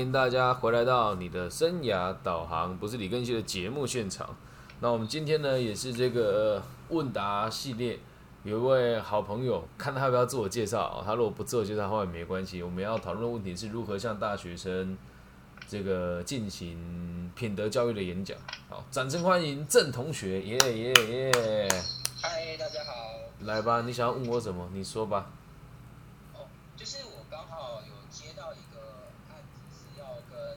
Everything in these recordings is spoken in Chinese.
欢迎大家回来到你的生涯导航，不是李根熙的节目现场。那我们今天呢，也是这个问答系列，有一位好朋友，看他要不要自我介绍。他如果不自我介绍的话也没关系。我们要讨论的问题是如何向大学生这个进行品德教育的演讲。好，掌声欢迎郑同学，耶耶耶！嗨，大家好。来吧，你想要问我什么？你说吧。哦，就是我刚好有接到一个案子，是要跟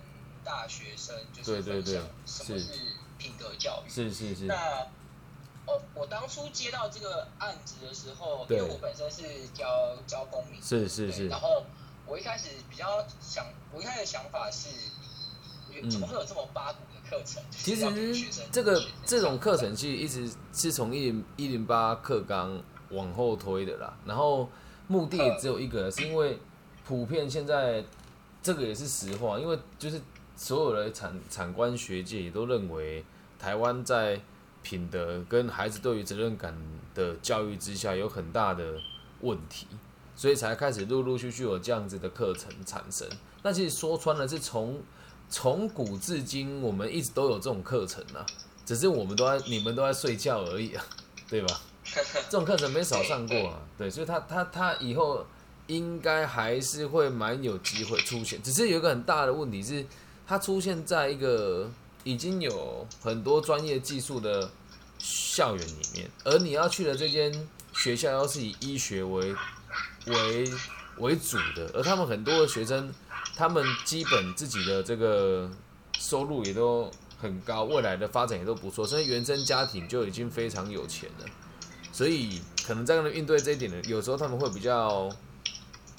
大学生就是分享什么是。品德教育。是是是，那哦，我当初接到这个案子的时候，因为我本身是教教公民，是是是。然后我一开始比较想，我一开始想法是，嗯。怎么会有这么八股的课程？其实这个这种课程其实一直是从一零一零八课纲往后推的啦，然后目的也只有一个，是因为普遍现在这个也是实话，因为就是所有的产产官学界也都认为台湾在品德跟孩子对于责任感的教育之下有很大的问题，所以才开始陆陆续续有这样子的课程产生。那其实说穿了是从从古至今，我们一直都有这种课程啊，只是我们都在你们都在睡觉而已啊，对吧？这种课程没少上过啊，对，所以他他他以后应该还是会蛮有机会出现，只是有一个很大的问题是，它出现在一个已经有很多专业技术的校园里面，而你要去的这间学校又是以医学为为为主的，而他们很多的学生，他们基本自己的这个收入也都很高，未来的发展也都不错，甚至原生家庭就已经非常有钱了，所以可能在跟他们应对这一点呢，有时候他们会比较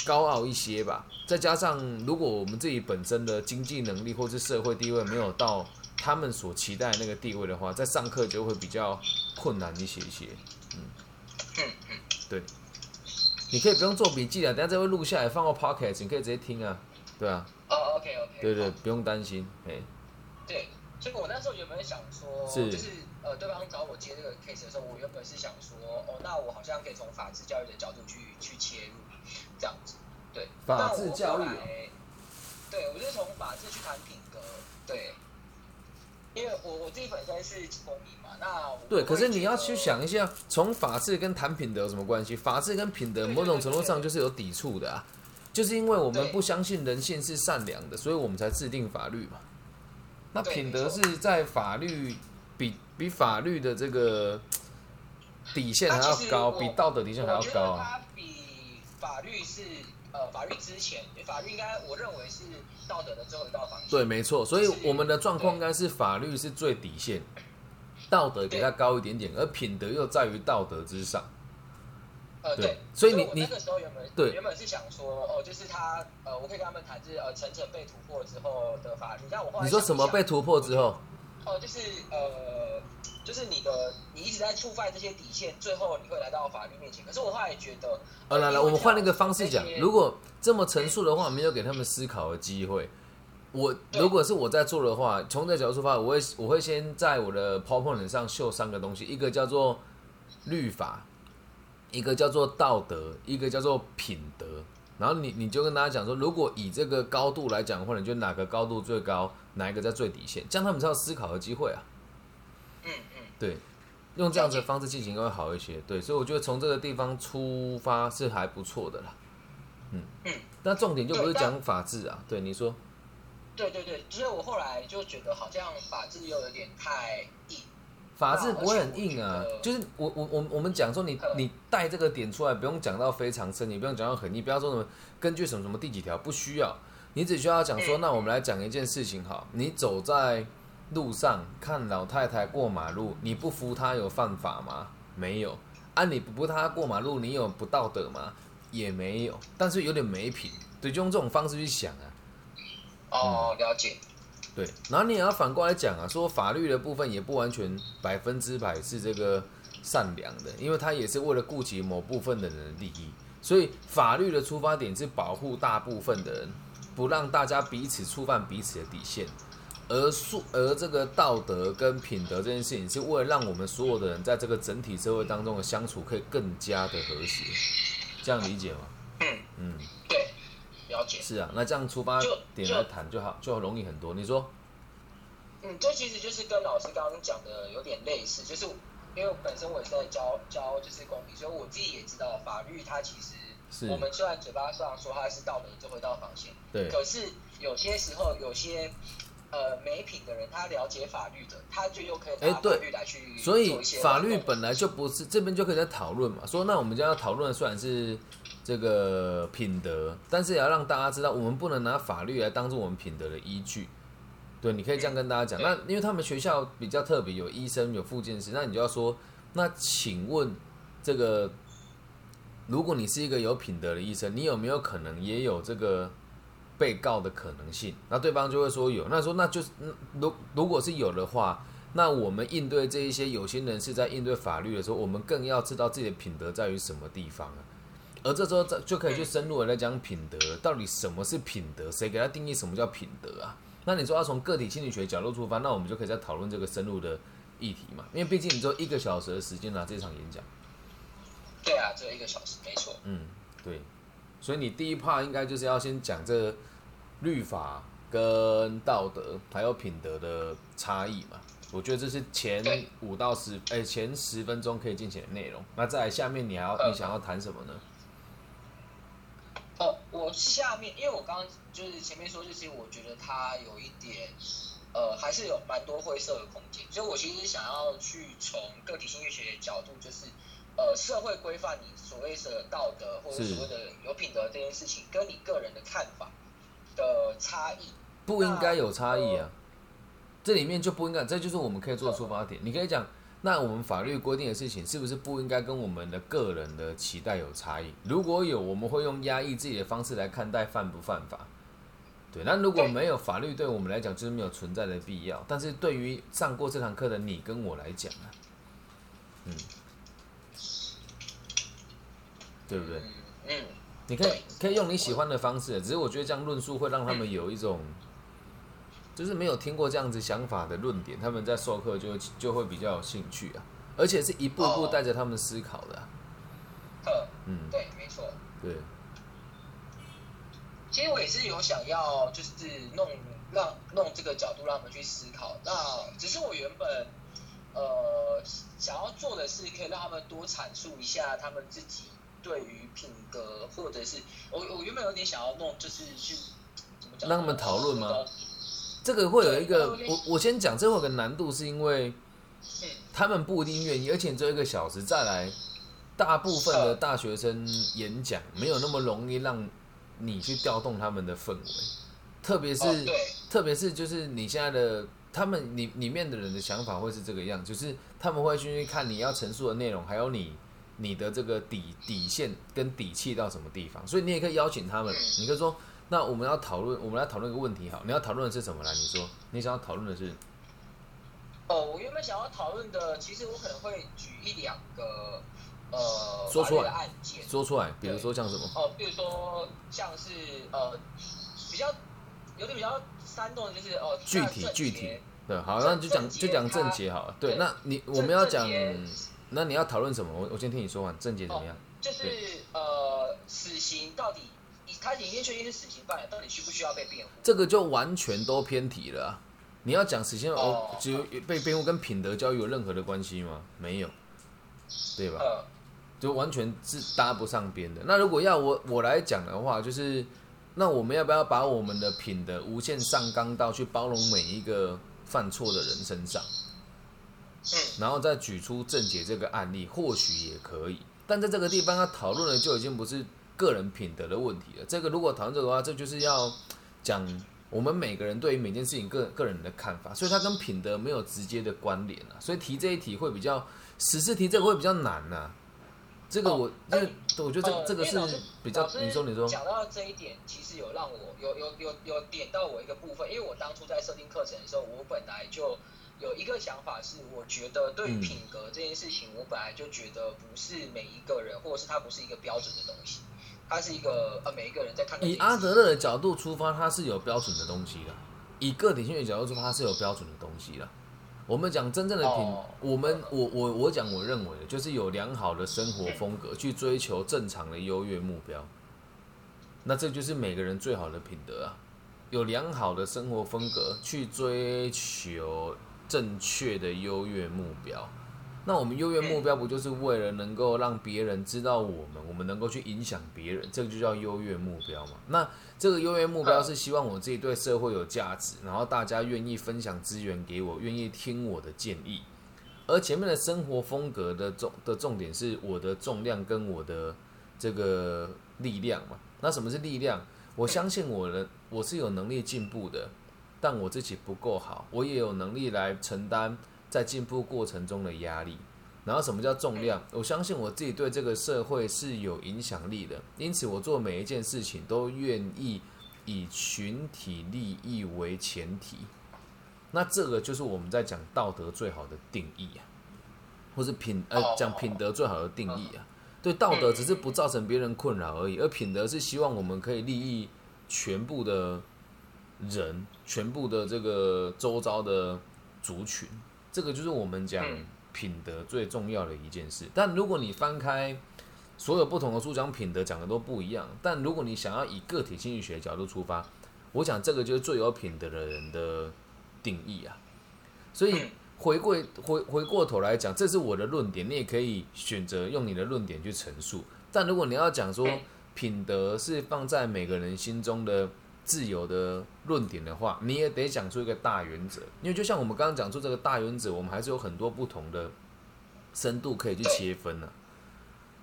高傲一些吧。再加上如果我们自己本身的经济能力或是社会地位没有到他们所期待的那个地位的话，在上课就会比较困难一些一些。嗯，对，你可以不用做笔记啊，等下这会录下来放到 podcast，你可以直接听啊，对啊，哦，OK OK，对对，不用担心，哎，对，所以我那时候原本想说，是。就是呃，对方找我接这个 case 的时候，我原本是想说，哦，那我好像可以从法治教育的角度去去切入，这样子，对。法治教育对，我就是从法治去谈品格，对。因为我我自己本身是公民嘛，那我对，可是你要去想一下，从法治跟谈品德有什么关系？法治跟品德某种程度上就是有抵触的啊，就是因为我们不相信人性是善良的，所以我们才制定法律嘛。那品德是在法律比比法律的这个底线还要高，比道德底线还要高啊。法律是呃法律之前，法律应该我认为是道德的最后一道防线。对，没错，所以我们的状况应该是法律是最底线，道德给它高一点点，而品德又在于道德之上。呃，对对，所以你你我那个时候原本对原本是想说，哦，就是他呃，我可以跟他们谈，就是呃，层层被突破之后的法律。但我后来你说什么被突破之后？哦，就是呃，就是你的你一直在触犯这些底线，最后你会来到法律面前。可是我后来觉得，呃，来来，我们换一个方式讲如果这么陈述的话，没有给他们思考的机会。我如果是我在做的话，从这角度出发，我会我会先在我的 PowerPoint 上秀三个东西，一个叫做律法，一个叫做道德，一个叫做品德。然后你你就跟大家讲说，如果以这个高度来讲的话，你觉得哪个高度最高，哪一个在最底线？这样他们才有思考的机会啊。嗯嗯，对，用这样子的方式进行会好一些。对，所以我觉得从这个地方出发是还不错的啦。嗯嗯，那重点就不是讲法治啊。对，你说，对对对，所以我后来就觉得好像法治又有点太硬。法治不会很硬啊就是我我我我们讲说你嗯你带这个点出来，不用讲到非常深，你不用讲到很硬，不要说什么根据什么什么第几条，不需要，你只需要讲说，嗯那我们来讲一件事情好，你走在路上看老太太过马路，你不扶她有犯法吗？没有。啊，你不扶她过马路，你有不道德吗？也没有，但是有点没品，对，就用这种方式去想啊。哦，了解。对，然后你也要反过来讲啊，说法律的部分也不完全百分之百是这个善良的，因为他也是为了顾及某部分的人的利益，所以法律的出发点是保护大部分的人，不让大家彼此触犯彼此的底线。而素而这个道德跟品德这件事情，是为了让我们所有的人在这个整体社会当中的相处可以更加的和谐，这样理解吗？嗯嗯，对，了了解。是啊，那这样出发点来谈就好，就容易很多。你说，嗯，这其实就是跟老师刚刚讲的有点类似，就是因为本身我也是在教教就是公民，所以我自己也知道法律它其实是我们虽然嘴巴上说它是道德这回到防线，对，可是有些时候有些呃没品的人，他了解法律的，他就又可以拿法哎对律来去所以法律本来就不是这边就可以在讨论嘛，说那我们将要讨论的虽然是这个品德，但是也要让大家知道，我们不能拿法律来当做我们品德的依据。对，你可以这样跟大家讲。那因为他们学校比较特别，有医生，有复健师，那你就要说，那请问这个，如果你是一个有品德的医生，你有没有可能也有这个被告的可能性？那对方就会说有。那说那就是，如如果是有的话，那我们应对这一些有心人士在应对法律的时候，我们更要知道自己的品德在于什么地方啊。而这时候这就可以去深入的来讲品德，到底什么是品德？谁给他定义什么叫品德啊？那你说要从个体心理学角度出发，那我们就可以再讨论这个深入的议题嘛。因为毕竟你只有一个小时的时间拿这场演讲，对啊，只有一个小时，没错。嗯，对。所以你第一 part 应该就是要先讲这个律法跟道德还有品德的差异嘛。我觉得这是前五到十哎、前十分钟可以进行的内容。那再来下面你还要嗯你想要谈什么呢？哦，我下面，因为我刚刚就是前面说，就是我觉得它有一点，呃，还是有蛮多灰色的空间，所以我其实想要去从个体心理学的角度，就是呃，社会规范你所谓的道德或者是所谓的有品德这件事情，跟你个人的看法的差异。不应该有差异啊，这里面就不应该，这就是我们可以做的出发点。你可以讲，那我们法律规定的事情是不是不应该跟我们的个人的期待有差异？如果有，我们会用压抑自己的方式来看待犯不犯法。对，那如果没有法律对我们来讲就是没有存在的必要，但是对于上过这堂课的你跟我来讲啊，嗯，对不对？嗯嗯，你可以可以用你喜欢的方式，只是我觉得这样论述会让他们有一种，就是没有听过这样子想法的论点，他们在授课就就会比较有兴趣啊，而且是一步步哦带着他们思考的啊、呃，嗯，对，没错。对，其实我也是有想要，就是弄让弄这个角度让他们去思考。那只是我原本呃想要做的是，可以让他们多阐述一下他们自己对于品格，或者是我我原本有点想要弄，就是去怎么讲，让他们讨论吗？呃这个会有一个我我先讲，这会有个难度，是因为嗯，他们不一定愿意，而且你只有一个小时，再来，大部分的大学生演讲没有那么容易让你去调动他们的氛围，特别是、哦特别是就是你现在的他们里里面的人的想法会是这个样，就是他们会去看你要陈述的内容，还有你你的这个底底线跟底气到什么地方，所以你也可以邀请他们，你可以说。那我们要讨论，我们来讨论一个问题，好，你要讨论的是什么呢？你说，你想要讨论的是，哦，我原本想要讨论的，其实我可能会举一两个呃说出来案件，说出来，比如说像什么？哦，比如说像是呃比较有点比较煽动的，就是哦具体具体对，好，郑那就讲就讲正他解好了。对，对那你我们要讲那你要讨论什么？我我先听你说完，正解怎么样？就是呃死刑到底他已经确定是死刑犯了，到底需不需要被辩护？这个就完全都偏题了啊、你要讲死刑哦哦，只有被辩护跟品德教育有任何的关系吗？没有，对吧？呃，就完全是搭不上边的。那如果要我我来讲的话，就是那我们要不要把我们的品德无限上纲到去包容每一个犯错的人身上？嗯，然后再举出郑解这个案例，或许也可以。但在这个地方，他讨论的就已经不是个人品德的问题了。这个如果讨论这个的话，这就是要讲我们每个人对于每件事情个个人的看法，所以它跟品德没有直接的关联啊。所以提这一题会比较，实事题这个会比较难呐、这个我，因为我觉得这个呃这个是比较你说你说，讲到这一点，其实有让我有有有有点到我一个部分，因为我当初在设定课程的时候，我本来就有一个想法是，我觉得对品格这件事情，我本来就觉得不是每一个人，或者是它不是一个标准的东西，它是一个呃每一个人在看以阿德勒的角度出发，它是有标准的东西的；以个体性的角度出发，它是有标准的东西的。我们讲真正的品，哦我们我我我讲我认为的，就是有良好的生活风格，去追求正常的优越目标。那这就是每个人最好的品德啊，有良好的生活风格，去追求正确的优越目标。那我们优越目标不就是为了能够让别人知道我们，我们能够去影响别人，这个就叫优越目标嘛？那这个优越目标是希望我自己对社会有价值，然后大家愿意分享资源给我，愿意听我的建议。而前面的生活风格的重的重点是我的重量跟我的这个力量嘛？那什么是力量？我相信我的我是有能力进步的，但我自己不够好，我也有能力来承担。在进步过程中的压力，然后什么叫重量？我相信我自己对这个社会是有影响力的，因此我做每一件事情都愿意以群体利益为前提。那这个就是我们在讲道德最好的定义啊，或是品呃讲品德最好的定义啊。对道德只是不造成别人困扰而已，而品德是希望我们可以利益全部的人，全部的这个周遭的族群。这个就是我们讲品德最重要的一件事。但如果你翻开所有不同的书，讲品德讲的都不一样。但如果你想要以个体心理学角度出发，我想这个就是最有品德的人的定义啊。所以回过回回过头来讲，这是我的论点，你也可以选择用你的论点去陈述。但如果你要讲说品德是放在每个人心中的。自由的论点的话，你也得讲出一个大原则，因为就像我们刚刚讲出这个大原则，我们还是有很多不同的深度可以去切分呢。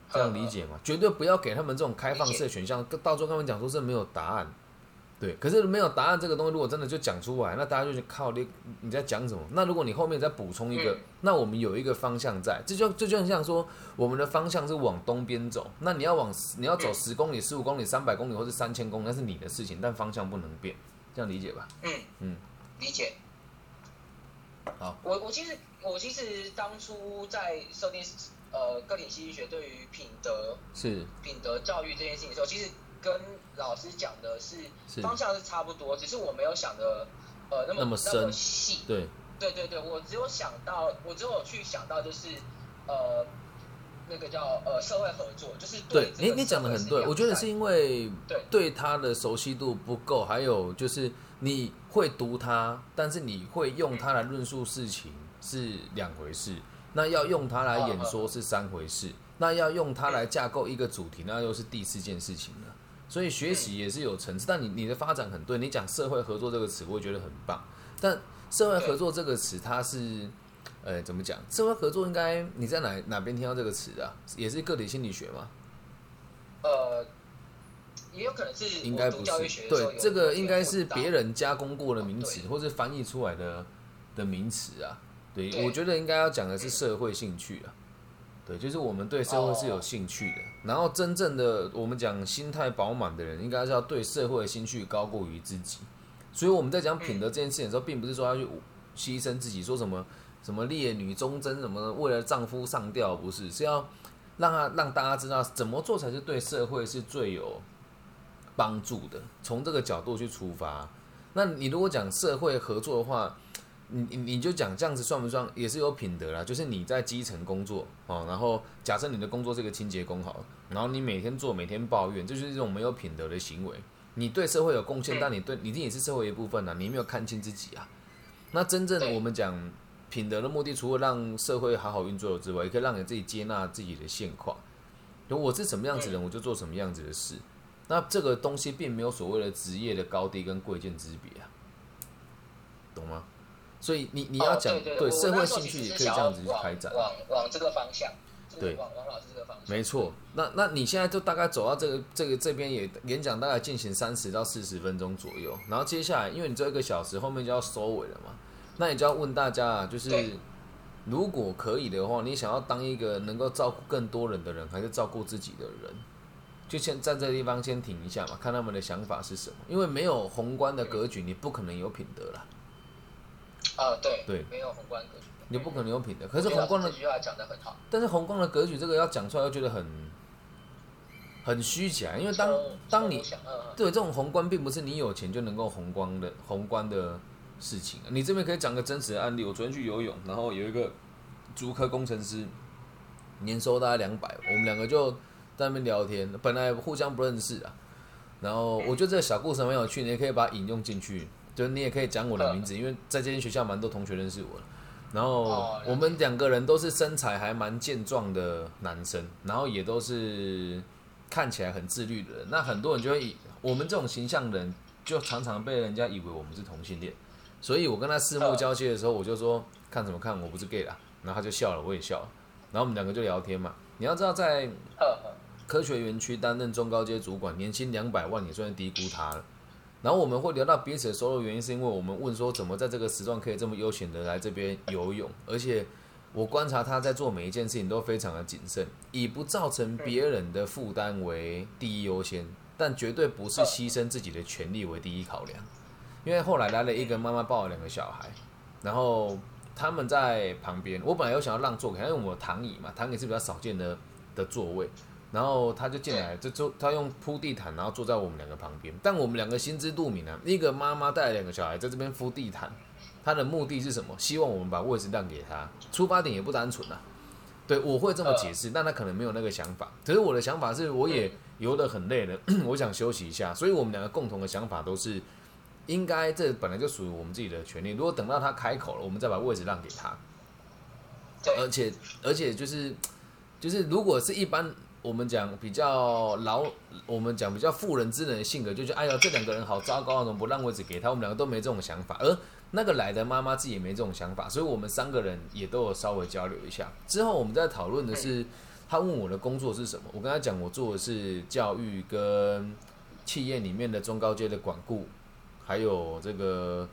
这样理解吗？绝对不要给他们这种开放式选项，到时候跟他们讲说是没有答案。对，可是没有答案这个东西，如果真的就讲出来，那大家就是靠你你在讲什么？那如果你后面再补充一个，那我们有一个方向在，这就这就很像说我们的方向是往东边走，那你要往你要走十公里、十五公里、三百公里或者三千公里，那是你的事情，但方向不能变，这样理解吧？嗯嗯，理解。好，我我其实我其实当初在设定呃个体心理学对于品德是品德教育这件事情的时候，其实。跟老师讲的是方向是差不多，只是我没有想的呃那么那么细。对。对对对，我只有想到，我只有去想到就是呃那个叫呃社会合作，就是对。你你讲的很对，我觉得是因为对。对他的熟悉度不够，还有就是你会读他，但是你会用它来论述事情是两回事，那要用它来演说是三回事，那要用它来架构一个主题，那又是第四件事情了。所以学习也是有层次，但你你的发展很对。你讲社会合作这个词，我也觉得很棒。但社会合作这个词，它是，呃，怎么讲？社会合作应该你在哪哪边听到这个词的？也是个体心理学吗？呃，也有可能是应该不是。对，这个应该是别人加工过的名词，或是翻译出来的的名词啊。对，我觉得应该要讲的是社会兴趣啊。对，就是我们对社会是有兴趣的，然后真正的我们讲心态饱满的人，应该是要对社会的兴趣高过于自己。所以我们在讲品德这件事情的时候，并不是说要去牺牲自己，说什么什么烈女忠贞什么为了丈夫上吊，不是，是要让他让大家知道怎么做才是对社会是最有帮助的，从这个角度去出发。那你如果讲社会合作的话，你你你就讲这样子算不算也是有品德啦？就是你在基层工作哦，然后假设你的工作是个清洁工好，然后你每天做每天抱怨，这就是一种没有品德的行为。你对社会有贡献，但你对你自己是社会一部分啊，你没有看清自己啊。那真正的我们讲品德的目的，除了让社会好好运作之外，也可以让你自己接纳自己的现况。我是什么样子的人，我就做什么样子的事。那这个东西并没有所谓的职业的高低跟贵贱之别啊，懂吗？所以你你要讲对社会兴趣也可以这样子去开展，往往这个方向，对王王老师这个方向，没错。那那你现在就大概走到这个这个这边也演讲大概进行三十到四十分钟左右，然后接下来因为你这一个小时后面就要收尾了嘛，那你就要问大家啊，就是如果可以的话，你想要当一个能够照顾更多人的人，还是照顾自己的人？就先站这个地方先停一下嘛，看他们的想法是什么。因为没有宏观的格局，你不可能有品德了。啊，对对，没有宏观格局，你不可能有品德。可是宏观的这句话讲的很好，但是宏观的格局这个要讲出来，又觉得很很虚假。因为当当你对这种宏观，并不是你有钱就能够宏观的宏观的事情。你这边可以讲个真实的案例。我昨天去游泳，然后有一个足科工程师，年收大概两百，我们两个就在那边聊天，本来互相不认识啊。然后我觉得这个小故事很有趣，你也可以把它引用进去，就是你也可以讲我的名字，因为在这间学校蛮多同学认识我的。然后我们两个人都是身材还蛮健壮的男生，然后也都是看起来很自律的人。那很多人就会以我们这种形象的人，就常常被人家以为我们是同性恋。所以我跟他四目交接的时候，我就说看什么看，我不是 gay 啦。然后他就笑了，我也笑了，然后我们两个就聊天嘛。你要知道，在科学园区担任中高阶主管，年薪两百万也算低估他了。然后我们会聊到彼此的收入原因，是因为我们问说怎么在这个时段可以这么悠闲的来这边游泳，而且我观察他在做每一件事情都非常的谨慎，以不造成别人的负担为第一优先，但绝对不是牺牲自己的权利为第一考量。因为后来来了一个妈妈抱了两个小孩，然后他们在旁边，我本来有想要让座给他，因为我有躺椅嘛，躺椅是比较少见的的座位。然后他就进来，就坐他用铺地毯，然后坐在我们两个旁边。但我们两个心知肚明啊，一个妈妈带了两个小孩在这边铺地毯，他的目的是什么？希望我们把位置让给他，出发点也不单纯啊。对，我会这么解释，但他可能没有那个想法。可是我的想法是，我也游得很累了，我想休息一下。所以我们两个共同的想法都是，应该这本来就属于我们自己的权利。如果等到他开口了，我们再把位置让给他。对而且而且就是就是，如果是一般我们讲比较老，我们讲比较妇人之仁的性格，就觉得哎呀这两个人好糟糕啊，怎么不让位置给他？我们两个都没这种想法，而那个来的妈妈自己也没这种想法，所以我们三个人也都有稍微交流一下。之后我们在讨论的是，他问我的工作是什么，我跟他讲我做的是教育跟企业里面的中高阶的管顾，还有这个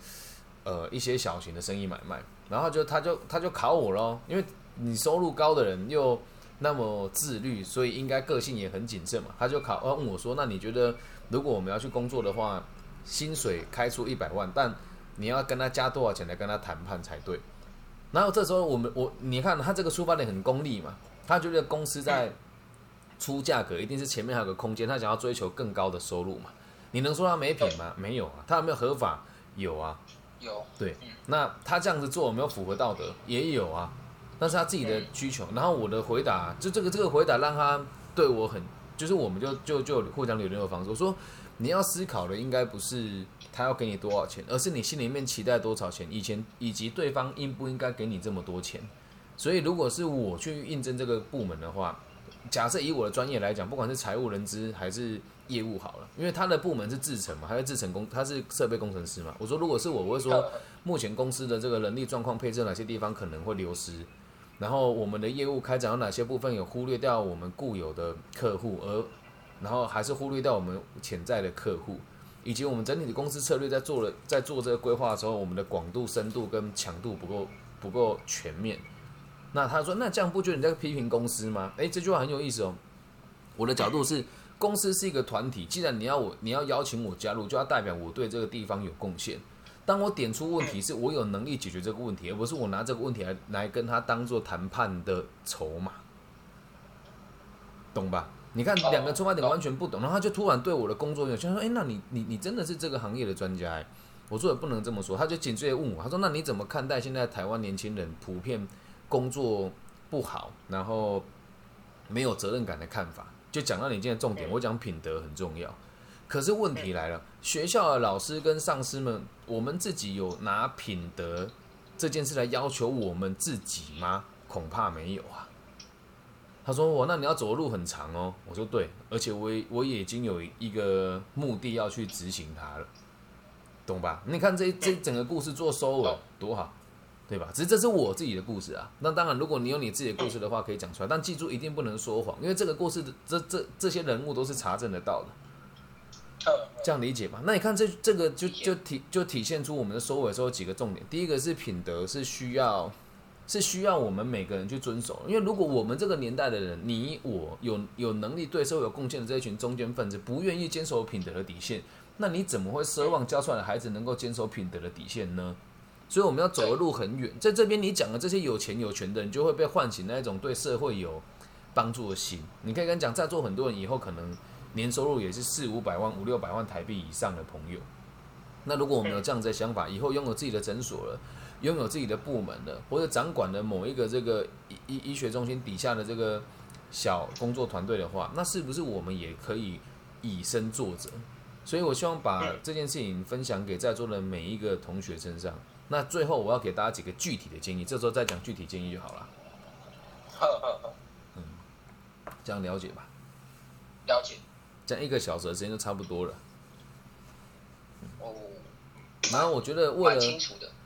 呃一些小型的生意买卖。然后就他就他就考我咯，因为你收入高的人又那么自律，所以应该个性也很谨慎嘛。他就考呃问我说，那你觉得如果我们要去工作的话，薪水开出一百万，但你要跟他加多少钱来跟他谈判才对？然后这时候我们我你看他这个出发点很功利嘛，他觉得公司在出价格一定是前面还有个空间，他想要追求更高的收入嘛。你能说他没品吗？没有啊，他有没有合法？有啊。有对，那他这样子做有没有符合道德？也有啊，那是他自己的需求。然后我的回答，就这个这个回答让他对我很，就是我们就就就互相留联络方式。我说你要思考的应该不是他要给你多少钱，而是你心里面期待多少钱，以前以及对方应不应该给你这么多钱。所以如果是我去应征这个部门的话，假设以我的专业来讲，不管是财务、人资还是业务好了，因为他的部门是制程嘛，他是制程工，他是设备工程师嘛。我说如果是我，我会说目前公司的这个人力状况配置哪些地方可能会流失，然后我们的业务开展有哪些部分有忽略掉我们固有的客户，而然后还是忽略掉我们潜在的客户，以及我们整体的公司策略在做了在做这个规划的时候，我们的广度、深度跟强度不够不够全面。那他说，那这样不觉得你在批评公司吗？诶，这句话很有意思哦。我的角度是，公司是一个团体，既然你要我，你要邀请我加入，就要代表我对这个地方有贡献。当我点出问题，是我有能力解决这个问题，而不是我拿这个问题来来跟他当做谈判的筹码，懂吧？你看两个出发点完全不懂，然后他就突然对我的工作有兴趣，说：“诶，那你你你真的是这个行业的专家？”哎，我说也不能这么说，他就紧接着问我，他说：“那你怎么看待现在台湾年轻人普遍工作不好，然后没有责任感的看法？”就讲到你今天的重点，我讲品德很重要。可是问题来了，学校的老师跟上司们，我们自己有拿品德这件事来要求我们自己吗？恐怕没有啊。他说：“我那你要走的路很长哦。”我说：“对，而且我也我也已经有一个目的要去执行它了，懂吧？你看这这整个故事做收尾多好，对吧？只是这是我自己的故事啊。那当然，如果你有你自己的故事的话，可以讲出来，但记住一定不能说谎，因为这个故事的这这这些人物都是查证得到的。这样理解吧？那你看这这个就就体就体现出我们的收尾时候几个重点。第一个是品德是需要是需要我们每个人去遵守，因为如果我们这个年代的人，你我有有能力对社会有贡献的这一群中间分子，不愿意坚守品德的底线，那你怎么会奢望教出来的孩子能够坚守品德的底线呢？所以我们要走的路很远，在这边你讲的这些有钱有权的人，就会被唤醒那一种对社会有帮助的心。你可以跟讲，在座很多人以后可能。年收入也是四五百万、五六百万台币以上的朋友，那如果我们有这样子的想法，以后拥有自己的诊所了，拥有自己的部门了，或者掌管了某一个这个医医医学中心底下的这个小工作团队的话，那是不是我们也可以以身作则？所以我希望把这件事情分享给在座的每一个同学身上。那最后我要给大家几个具体的建议，这时候再讲具体建议就好了。呵呵呵，这样了解吧？了解。这样一个小时的时间就差不多了。哦，然后我觉得为了。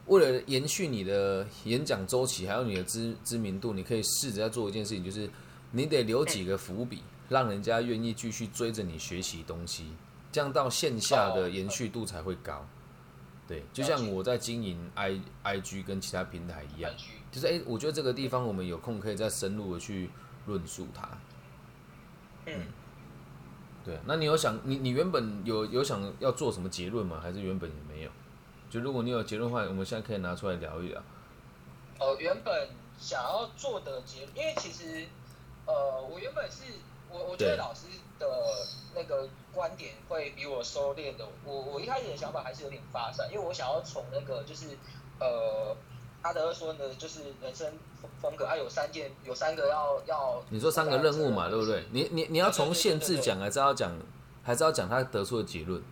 为了延续你的演讲周期，还有你的知知名度，你可以试着要做一件事情，就是你得留几个伏笔，让人家愿意继续追着你学习东西，这样到线下的延续度才会高。对，就像我在经营 i i g 跟其他平台一样，就是哎、我觉得这个地方我们有空可以再深入的去论述它。嗯，对，那你有想你你原本有有想要做什么结论吗？还是原本也没有？就如果你有结论的话，我们现在可以拿出来聊一聊。呃，原本想要做的结，因为其实，呃，我原本是我我觉得老师的那个观点会比我收敛的。我我一开始的想法还是有点发散，因为我想要从那个就是呃，阿德勒说的，就是人生风格，啊，有三件，有三个要要。你说三个任务嘛，对不对？你你你要从限制讲，还是要讲，还是要讲他得出的结论？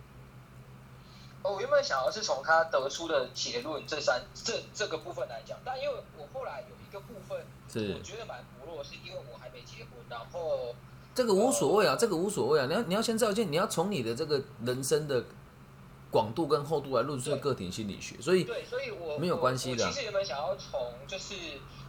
哦我原本想要是从他得出的结论这三这这个部分来讲，但因为我后来有一个部分，是我觉得蛮薄弱，是因为我还没结婚，然后这个无所谓啊，这个无所谓啊。你要你要先照见，你要从你的这个人生的广度跟厚度来论述个体心理学，所以对，所以我没有关系的我我其实原本想要从就是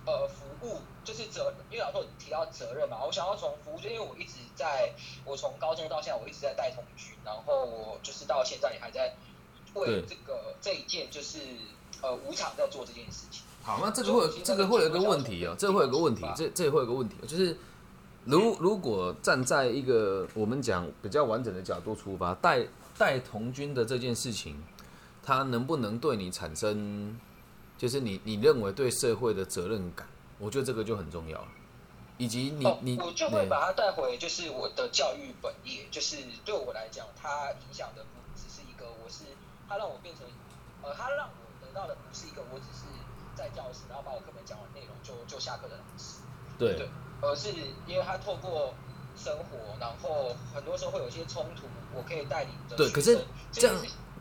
呃服务，就是责，因为老师有提到责任嘛，我想要从服务，就因为我一直在，我从高中到现在我一直在带童军，然后我就是到现在也还在为对这个这一件就是呃无偿在做这件事情。好，那这个会有这个会有一个问题哦，这个会有个问题，这这会有个问题，就是如如果站在一个我们讲比较完整的角度出发，带带童军的这件事情，它能不能对你产生，就是你你认为对社会的责任感？我觉得这个就很重要了，以及你哦你我就会把它带回，就是我的教育本业，就是对我来讲，它影响的不只是一个，我是它让我变成，呃，它让我得到的不是一个，我只是在教室，然后把我课本讲完内容就就下课的老师，对。对，而是因为他透过生活，然后很多时候会有一些冲突，我可以带领着对可是这样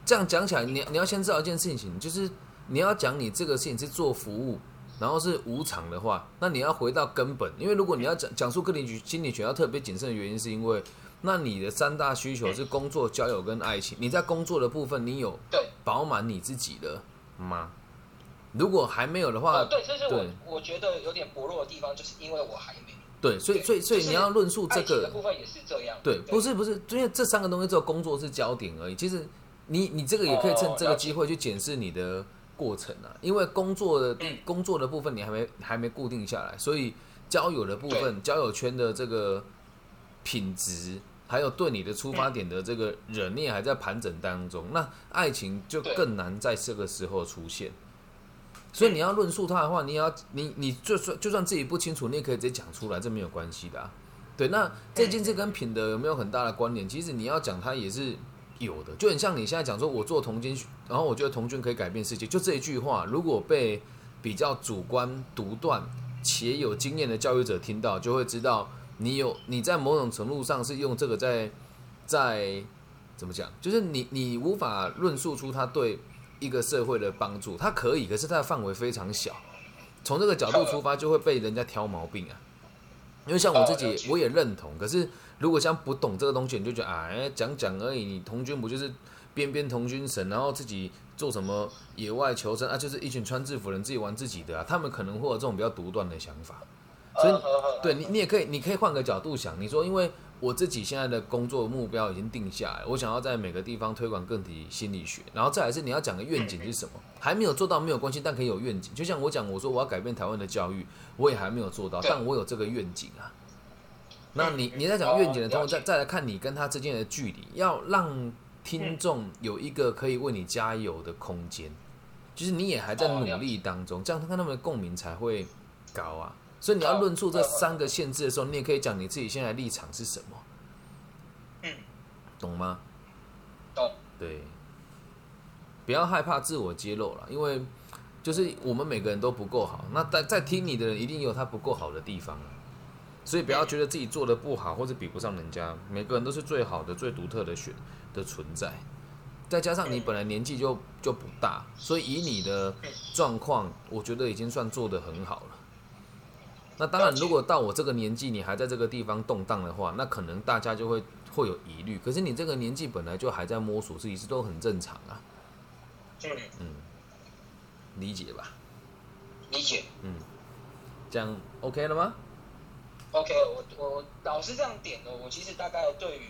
这样讲起来，你你要先知道一件事情，就是你要讲你这个事情是做服务，然后是无偿的话，那你要回到根本，因为如果你要讲讲述个体心理学要特别谨慎的原因，是因为那你的三大需求是工作、交友跟爱情，你在工作的部分，你有对。饱满你自己的吗？如果还没有的话，呃，对，这是我我觉得有点薄弱的地方，就是因为我还没。对，所以对所以所以你要论述这个部分也是这样。对，不是不是，因为这三个东西只有工作是焦点而已。其实你你这个也可以趁这个机会去检视你的过程啊，因为工作的地工作的部分你还没还没固定下来，所以交友的部分，交友圈的这个品质，还有对你的出发点的这个人，你也还在盘整当中。那爱情就更难在这个时候出现。所以你要论述他的话，你也要你你就算就算自己不清楚，你也可以直接讲出来，这没有关系的、啊。对，那这件事跟品德有没有很大的关联？其实你要讲它也是有的，就很像你现在讲说，我做童军，然后我觉得童军可以改变世界，就这一句话，如果被比较主观独断且有经验的教育者听到，就会知道你有你在某种程度上是用这个在在怎么讲，就是你你无法论述出他对一个社会的帮助，它可以，可是它的范围非常小，从这个角度出发就会被人家挑毛病啊。因为像我自己我也认同。可是如果像不懂这个东西，你就觉得哎，讲讲而已。你童军不就是边边童军神，然后自己做什么野外求生啊？就是一群穿制服人自己玩自己的啊。他们可能会有这种比较独断的想法。所以对你，你也可以，你可以换个角度想。你说，因为我自己现在的工作目标已经定下来，我想要在每个地方推广个体心理学，然后再来是你要讲的愿景是什么？还没有做到没有关系，但可以有愿景。就像我讲，我说我要改变台湾的教育，我也还没有做到，但我有这个愿景啊。那你嗯你在讲愿景的同时，候再再来看你跟他之间的距离，要让听众有一个可以为你加油的空间，就是你也还在努力当中，这样看他们的共鸣才会高啊。所以你要论述这三个限制的时候，你也可以讲你自己现在的立场是什么，嗯，懂吗？懂。对，不要害怕自我揭露了，因为就是我们每个人都不够好，那在在听你的人一定有他不够好的地方啊所以不要觉得自己做的不好或者比不上人家，每个人都是最好的、最独特的选的存在。再加上你本来年纪就就不大，所以以你的状况，我觉得已经算做得很好了。那当然，如果到我这个年纪，你还在这个地方动荡的话，那可能大家就会会有疑虑。可是你这个年纪本来就还在摸索，自己是都很正常啊。嗯，理解吧？理解。嗯，这样 OK 了吗？OK，我我老师这样点的，我其实大概对于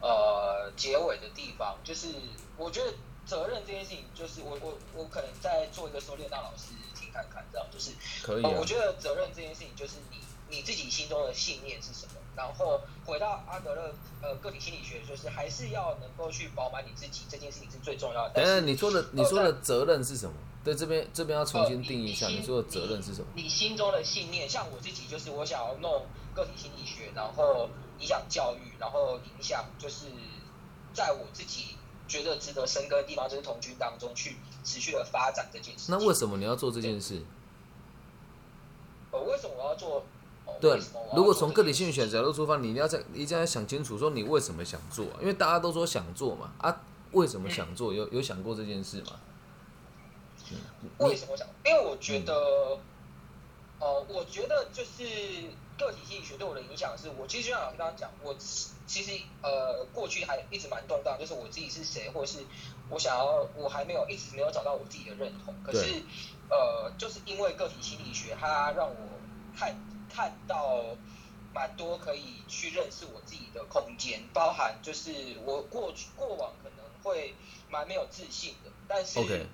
呃结尾的地方，就是我觉得责任这件事情，就是我我我可能在做一个收敛大老师。看看，这样就是可以。我觉得责任这件事情，就是你你自己心中的信念是什么。然后回到阿德勒呃个体心理学，就是还是要能够去饱满你自己，这件事情是最重要的。等等，你说的你说的责任是什么？对，这边这边要重新定义一下，你说的责任是什么？你心中的信念，像我自己，就是我想要弄个体心理学，然后影响教育，然后影响就是在我自己觉得值得深耕的地方，就是童军当中去。持续的发展这件事。那为什么你要做这件事？呃，为什么我要做？对，如果从个体心理学角度出发，你一定要在一定要想清楚，说你为什么想做？因为大家都说想做嘛，啊，为什么想做？有有想过这件事吗？为什么想？因为我觉得，呃，我觉得就是个体心理学对我的影响是，我其实就像老师刚刚讲，我其实呃过去还一直蛮动荡，就是我自己是谁，或者是。我想要，我还没有一直没有找到我自己的认同。可是，呃，就是因为个体心理学，它让我看看到蛮多可以去认识我自己的空间，包含就是我过去过往可能会蛮没有自信的，但是，OK，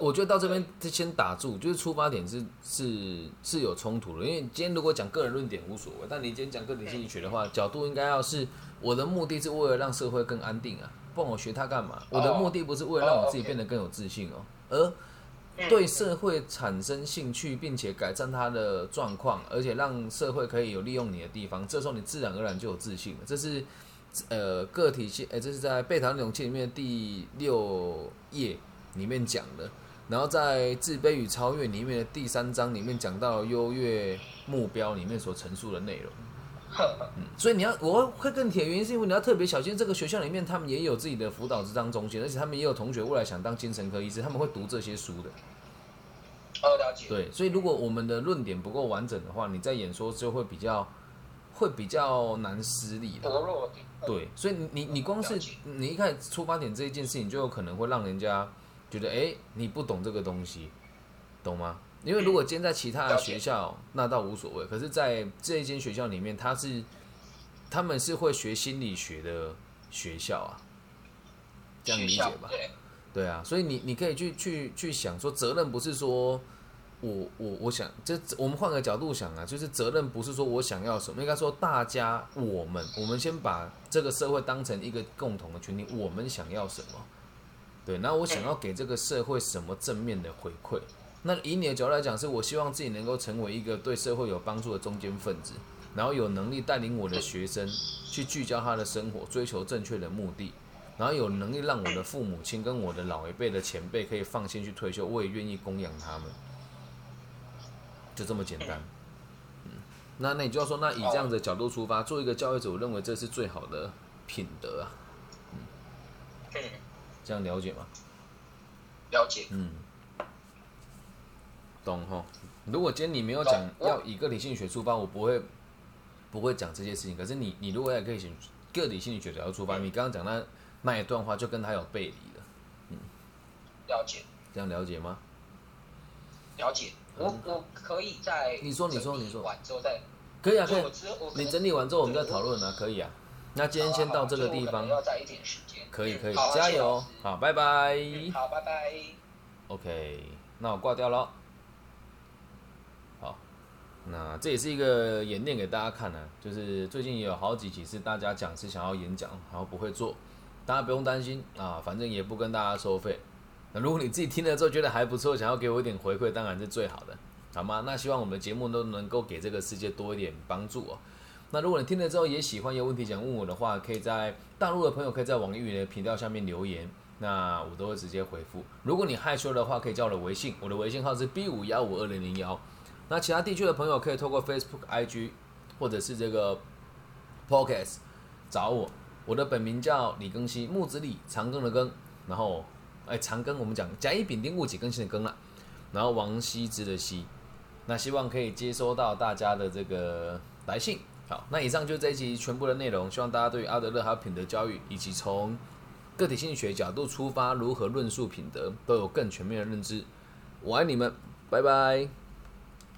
我觉得到这边先打住，就是出发点是是是有冲突的，因为今天如果讲个人论点无所谓，但你今天讲个体心理学的话，角度应该要是我的目的是为了让社会更安定啊。问我学它干嘛？我的目的不是为了让我自己变得更有自信哦，而对社会产生兴趣，并且改善它的状况，而且让社会可以有利用你的地方。这时候你自然而然就有自信了。这是呃个体性，哎，这是在《贝塔勇气》里面第六页里面讲的。然后在《自卑与超越》里面的第三章里面讲到优越目标里面所陈述的内容。嗯，所以你要我会更铁，原因是因为你要特别小心。这个学校里面，他们也有自己的辅导智商中心，而且他们也有同学未来想当精神科医师，他们会读这些书的。哦，了解。对，所以如果我们的论点不够完整的话，你在演说就会比较会比较难施力的。薄弱。对，所以你你你光是你一开始出发点这一件事情，就有可能会让人家觉得，哎，你不懂这个东西，懂吗？因为如果今天在其他的学校，那倒无所谓。可是，在这一间学校里面，他是他们是会学心理学的学校啊，这样理解吧？对啊，所以你你可以去去去想说，责任不是说我我我想，这我们换个角度想啊，就是责任不是说我想要什么，应该说大家我们我们先把这个社会当成一个共同的群体，我们想要什么？对，那我想要给这个社会什么正面的回馈？那以你的角度来讲，是我希望自己能够成为一个对社会有帮助的中间分子，然后有能力带领我的学生去聚焦他的生活，追求正确的目的，然后有能力让我的父母亲跟我的老一辈的前辈可以放心去退休，我也愿意供养他们，就这么简单。嗯，那那你就要说，那以这样的角度出发，做一个教育者，我认为这是最好的品德啊。嗯，这样了解吗？了解。嗯。懂哈？如果今天你没有讲要以个体心理学出发，我不会不会讲这些事情。可是你你如果要可以从个体心理学角度出发，你刚刚讲那那一段话就跟他有背离了。嗯，了解。这样了解吗？了解。我我可以在你说你说你说完之后再可以啊可以。你整理完之后我们再讨论啊，可以啊。那今天先到这个地方。要在一点时间。可以可以，加油！好，拜拜。好，拜拜。OK，那我挂掉了。那这也是一个演练给大家看呢，就是最近也有好几起是大家讲是想要演讲，然后不会做，大家不用担心啊，反正也不跟大家收费。那如果你自己听了之后觉得还不错，想要给我一点回馈，当然是最好的，好吗？那希望我们的节目都能够给这个世界多一点帮助哦。那如果你听了之后也喜欢，有问题想问我的话，可以在大陆的朋友可以在网易云的频道下面留言，那我都会直接回复。如果你害羞的话，可以加我的微信，我的微信号是 B 五幺五二零零幺。那其他地区的朋友可以透过 Facebook、IG 或者是这个 Podcast 找我。我的本名叫李庚希，木子李，长庚的庚，然后哎长庚我们讲甲乙丙丁戊己庚辛的庚了，然后王羲之的羲。那希望可以接收到大家的这个来信。好，那以上就这一集全部的内容，希望大家对于阿德勒还有品德教育，以及从个体心理学角度出发如何论述品德，都有更全面的认知。我爱你们，拜拜。